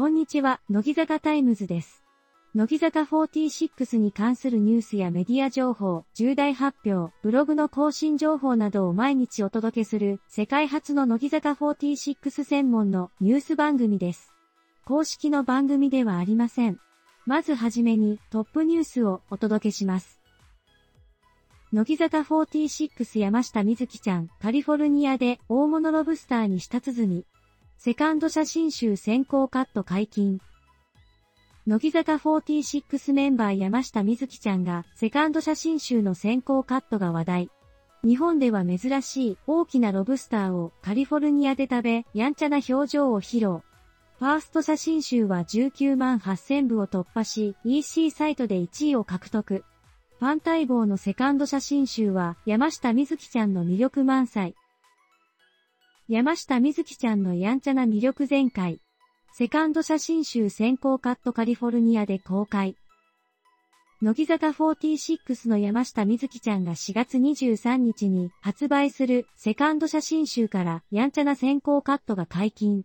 こんにちは、乃木坂タイムズです。乃木坂46に関するニュースやメディア情報、重大発表、ブログの更新情報などを毎日お届けする世界初の乃木坂46専門のニュース番組です。公式の番組ではありません。まずはじめにトップニュースをお届けします。乃木坂46山下美月ちゃん、カリフォルニアで大物ロブスターに舌鼓。セカンド写真集先行カット解禁。乃木坂46メンバー山下美月ちゃんがセカンド写真集の先行カットが話題。日本では珍しい大きなロブスターをカリフォルニアで食べ、やんちゃな表情を披露。ファースト写真集は19万8000部を突破し、EC サイトで1位を獲得。ファン待望のセカンド写真集は山下美月ちゃんの魅力満載。山下美月ちゃんのやんちゃな魅力全開。セカンド写真集先行カットカリフォルニアで公開。乃木坂46の山下美月ちゃんが4月23日に発売するセカンド写真集からやんちゃな先行カットが解禁。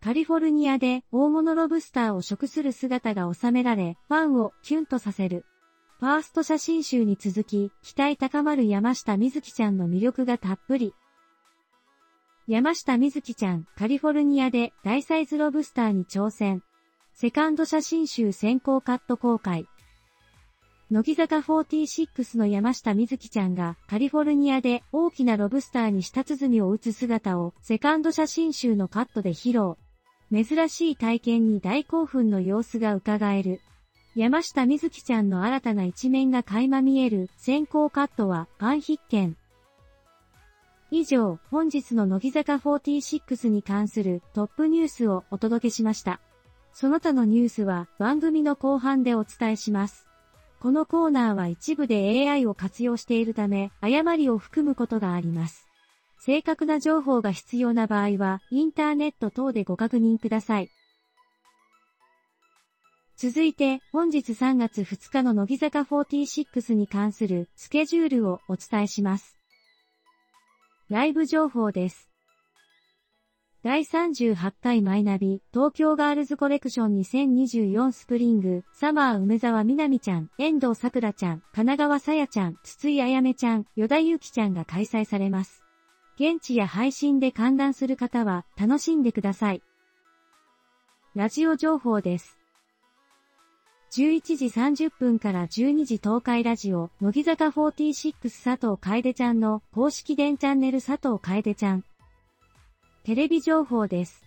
カリフォルニアで大物ロブスターを食する姿が収められ、ファンをキュンとさせる。ファースト写真集に続き、期待高まる山下美月ちゃんの魅力がたっぷり。山下美月ちゃん、カリフォルニアで大サイズロブスターに挑戦。セカンド写真集先行カット公開。乃木坂46の山下美月ちゃんがカリフォルニアで大きなロブスターに舌鼓を打つ姿をセカンド写真集のカットで披露。珍しい体験に大興奮の様子が伺える。山下美月ちゃんの新たな一面が垣間見える先行カットはファン必見。以上、本日の乃木坂46に関するトップニュースをお届けしました。その他のニュースは番組の後半でお伝えします。このコーナーは一部で AI を活用しているため、誤りを含むことがあります。正確な情報が必要な場合は、インターネット等でご確認ください。続いて、本日3月2日の乃木坂46に関するスケジュールをお伝えします。ライブ情報です。第38回マイナビ、東京ガールズコレクション2024スプリング、サマー梅沢みなみちゃん、遠藤さくらちゃん、神奈川さやちゃん、筒井あやめちゃん、与田ゆきちゃんが開催されます。現地や配信で観覧する方は楽しんでください。ラジオ情報です。11時30分から12時東海ラジオ、乃木坂46佐藤楓ちゃんの公式電チャンネル佐藤楓ちゃん。テレビ情報です。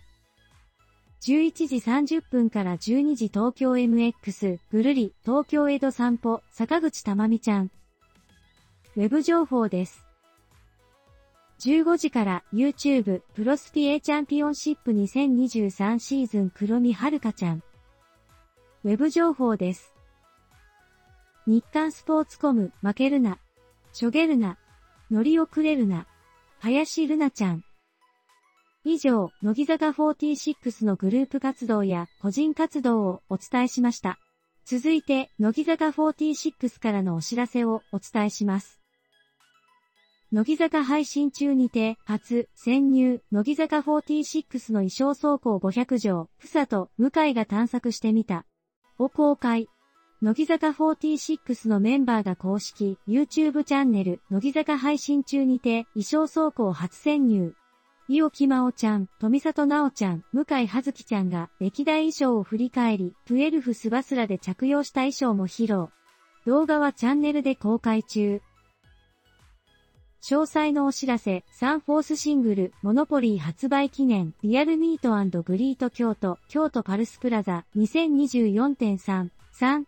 11時30分から12時東京 MX、ぐるり、東京江戸散歩、坂口たまみちゃん。ウェブ情報です。15時から YouTube プロスピエチャンピオンシップ2023シーズン黒見はるかちゃん。ウェブ情報です。日刊スポーツコム、負けるな。しょげるな。乗り遅れるな。林るなちゃん。以上、乃木坂46のグループ活動や個人活動をお伝えしました。続いて、乃木坂46からのお知らせをお伝えします。乃木坂配信中にて、初、潜入、乃木坂46の衣装倉庫500条、ふさと、向井が探索してみた。を公開。乃木坂46のメンバーが公式 YouTube チャンネル乃木坂配信中にて衣装倉庫を初潜入。伊尾木真央ちゃん、富里奈央ちゃん、向井葉月ちゃんが歴代衣装を振り返り、プエルフスバスラで着用した衣装も披露。動画はチャンネルで公開中。詳細のお知らせ、サンフォースシングル、モノポリー発売記念、リアルミートグリート京都、京都パルスプラザ、2024.3、3、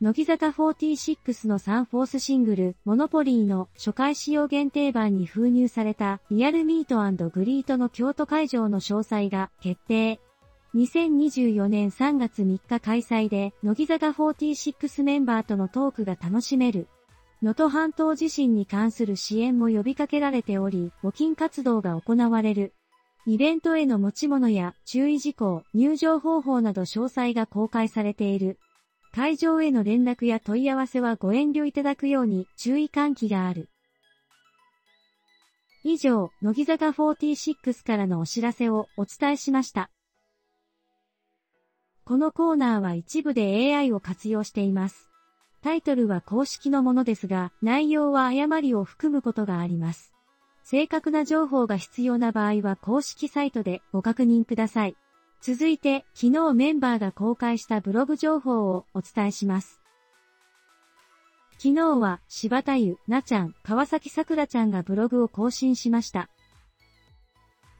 乃木坂46のサンフォースシングル、モノポリーの初回使用限定版に封入された、リアルミートグリートの京都会場の詳細が決定。2024年3月3日開催で、乃木坂46メンバーとのトークが楽しめる。能登半島地震に関する支援も呼びかけられており、募金活動が行われる。イベントへの持ち物や注意事項、入場方法など詳細が公開されている。会場への連絡や問い合わせはご遠慮いただくように注意喚起がある。以上、乃木坂46からのお知らせをお伝えしました。このコーナーは一部で AI を活用しています。タイトルは公式のものですが、内容は誤りを含むことがあります。正確な情報が必要な場合は公式サイトでご確認ください。続いて、昨日メンバーが公開したブログ情報をお伝えします。昨日は柴田湯、なちゃん、川崎さくらちゃんがブログを更新しました。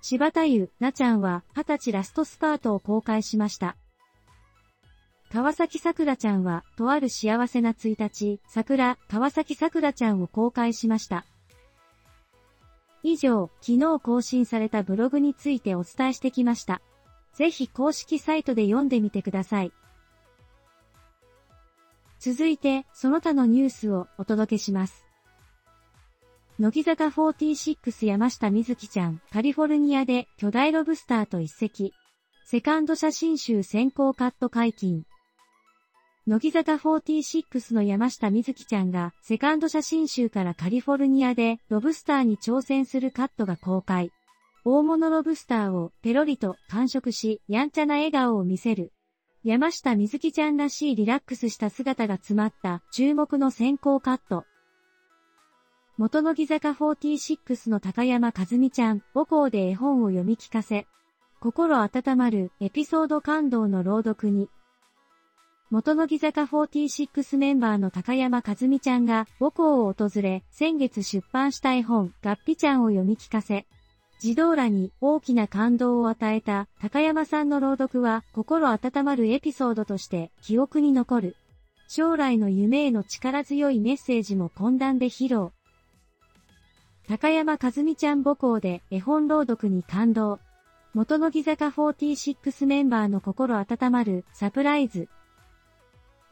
柴田湯、なちゃんは20歳ラストスパートを公開しました。川崎さくらちゃんは、とある幸せな1日、桜、川崎さくらちゃんを公開しました。以上、昨日更新されたブログについてお伝えしてきました。ぜひ公式サイトで読んでみてください。続いて、その他のニュースをお届けします。乃木坂46山下美月ちゃん、カリフォルニアで巨大ロブスターと一席。セカンド写真集先行カット解禁。乃木坂46の山下美月ちゃんがセカンド写真集からカリフォルニアでロブスターに挑戦するカットが公開。大物ロブスターをペロリと完食し、やんちゃな笑顔を見せる。山下美月ちゃんらしいリラックスした姿が詰まった注目の先行カット。元乃木坂46の高山和美ちゃん、母校で絵本を読み聞かせ、心温まるエピソード感動の朗読に、元乃木坂46メンバーの高山和美ちゃんが母校を訪れ、先月出版した絵本、ガッピちゃんを読み聞かせ、児童らに大きな感動を与えた高山さんの朗読は心温まるエピソードとして記憶に残る。将来の夢への力強いメッセージも懇談で披露。高山和美ちゃん母校で絵本朗読に感動。元乃木坂46メンバーの心温まるサプライズ。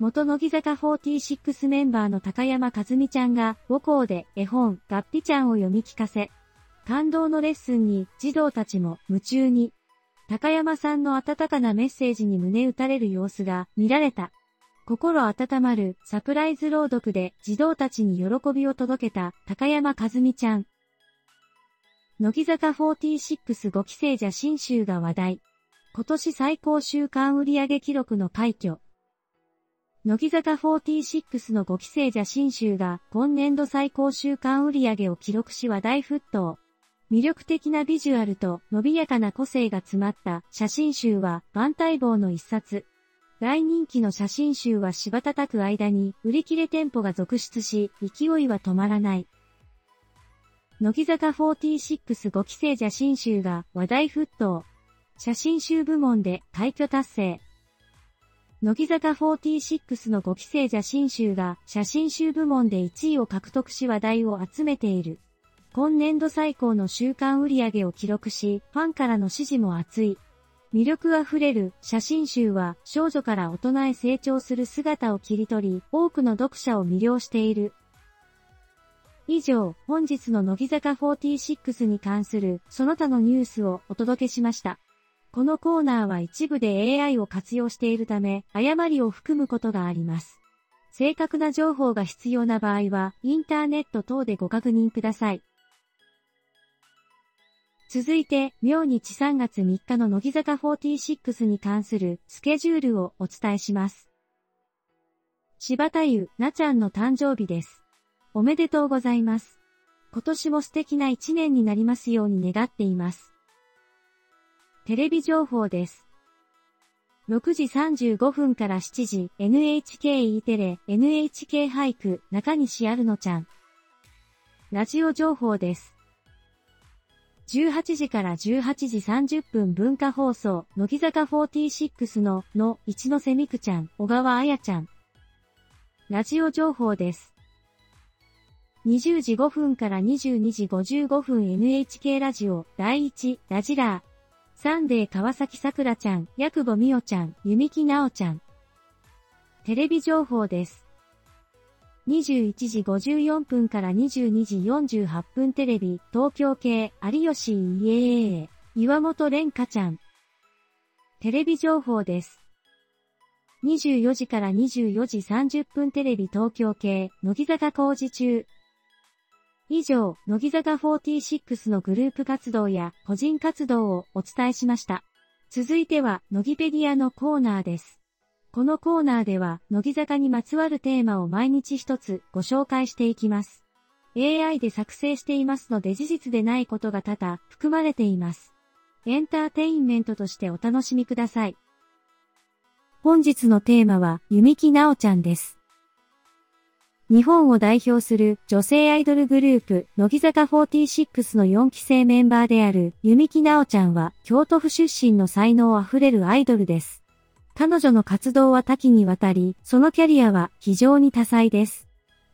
元乃木坂46メンバーの高山和美ちゃんが母校で絵本、ガッピちゃんを読み聞かせ、感動のレッスンに児童たちも夢中に、高山さんの温かなメッセージに胸打たれる様子が見られた。心温まるサプライズ朗読で児童たちに喜びを届けた高山和美ちゃん。乃木坂465期生写真集が話題。今年最高週間売上記録の快挙。乃木坂46の5期生写真集が今年度最高週間売上を記録し話題沸騰。魅力的なビジュアルと伸びやかな個性が詰まった写真集は万待望の一冊。大人気の写真集は柴叩く間に売り切れ店舗が続出し、勢いは止まらない。乃木坂465期生写真集が話題沸騰。写真集部門で快挙達成。乃木坂46の5期生写真集が写真集部門で1位を獲得し話題を集めている。今年度最高の週間売り上げを記録し、ファンからの支持も熱い。魅力あふれる写真集は少女から大人へ成長する姿を切り取り、多くの読者を魅了している。以上、本日の乃木坂46に関するその他のニュースをお届けしました。このコーナーは一部で AI を活用しているため、誤りを含むことがあります。正確な情報が必要な場合は、インターネット等でご確認ください。続いて、明日3月3日の乃木坂46に関するスケジュールをお伝えします。柴田湯、なちゃんの誕生日です。おめでとうございます。今年も素敵な一年になりますように願っています。テレビ情報です。6時35分から7時、NHKE テレ、NHK 俳句、中西あるのちゃん。ラジオ情報です。18時から18時30分文化放送、乃木坂46の、の、一ノ瀬美空ちゃん、小川彩ちゃん。ラジオ情報です。20時5分から22時55分 NHK ラジオ、第1、ラジラー。サンデー川崎さくらちゃん、ヤクボみおちゃん、弓木なおちゃん。テレビ情報です。21時54分から22時48分テレビ、東京系、有吉イエー岩本蓮香ちゃん。テレビ情報です。24時から24時30分テレビ東京系、乃木坂工事中、以上、乃木坂46のグループ活動や個人活動をお伝えしました。続いては、乃木ペディアのコーナーです。このコーナーでは、乃木坂にまつわるテーマを毎日一つご紹介していきます。AI で作成していますので事実でないことが多々含まれています。エンターテインメントとしてお楽しみください。本日のテーマは、弓木直ちゃんです。日本を代表する女性アイドルグループ、乃木坂46の4期生メンバーである弓木直ちゃんは京都府出身の才能あふれるアイドルです。彼女の活動は多岐にわたり、そのキャリアは非常に多彩です。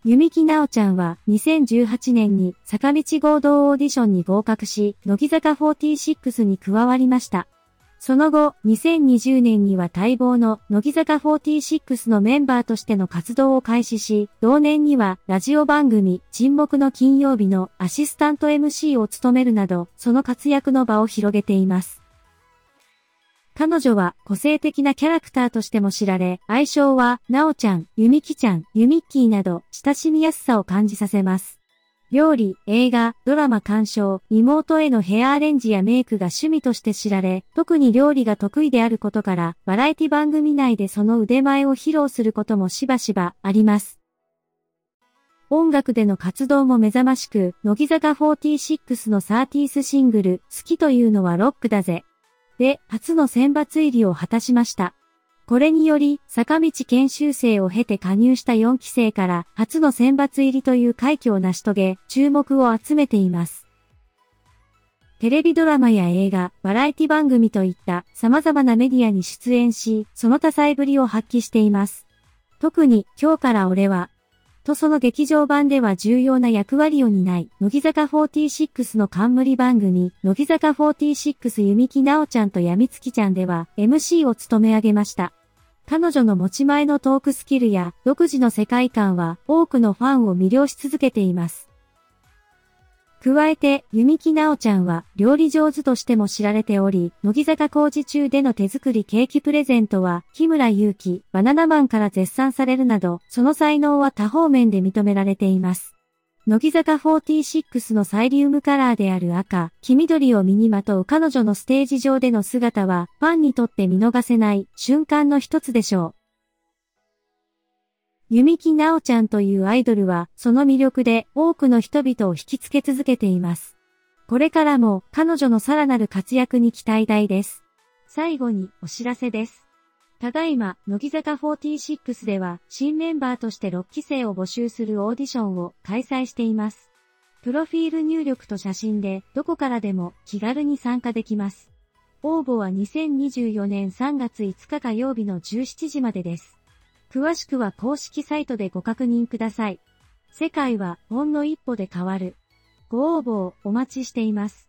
弓木直ちゃんは2018年に坂道合同オーディションに合格し、乃木坂46に加わりました。その後、2020年には待望の乃木坂46のメンバーとしての活動を開始し、同年にはラジオ番組沈黙の金曜日のアシスタント MC を務めるなど、その活躍の場を広げています。彼女は個性的なキャラクターとしても知られ、愛称は、なおちゃん、ゆみきちゃん、ゆみっきーなど、親しみやすさを感じさせます。料理、映画、ドラマ鑑賞、妹へのヘアアレンジやメイクが趣味として知られ、特に料理が得意であることから、バラエティ番組内でその腕前を披露することもしばしばあります。音楽での活動も目覚ましく、乃木坂46のサーティースシングル、好きというのはロックだぜ。で、初の選抜入りを果たしました。これにより、坂道研修生を経て加入した4期生から初の選抜入りという快挙を成し遂げ、注目を集めています。テレビドラマや映画、バラエティ番組といった様々なメディアに出演し、その多彩ぶりを発揮しています。特に、今日から俺は、とその劇場版では重要な役割を担い、乃木坂46の冠番組、乃木坂46弓木直ちゃんとやみつきちゃんでは MC を務め上げました。彼女の持ち前のトークスキルや独自の世界観は多くのファンを魅了し続けています。加えて、弓木直ちゃんは料理上手としても知られており、乃木坂工事中での手作りケーキプレゼントは、木村祐希、バナナマンから絶賛されるなど、その才能は多方面で認められています。乃木坂46のサイリウムカラーである赤、黄緑を身にまとう彼女のステージ上での姿は、ファンにとって見逃せない瞬間の一つでしょう。弓木直ちゃんというアイドルは、その魅力で多くの人々を引きつけ続けています。これからも彼女のさらなる活躍に期待大です。最後にお知らせです。ただいま、乃木坂46では、新メンバーとして6期生を募集するオーディションを開催しています。プロフィール入力と写真で、どこからでも気軽に参加できます。応募は2024年3月5日火曜日の17時までです。詳しくは公式サイトでご確認ください。世界はほんの一歩で変わる。ご応募をお待ちしています。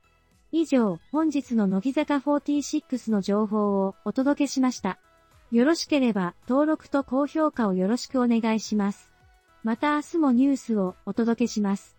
以上、本日の乃木坂46の情報をお届けしました。よろしければ登録と高評価をよろしくお願いします。また明日もニュースをお届けします。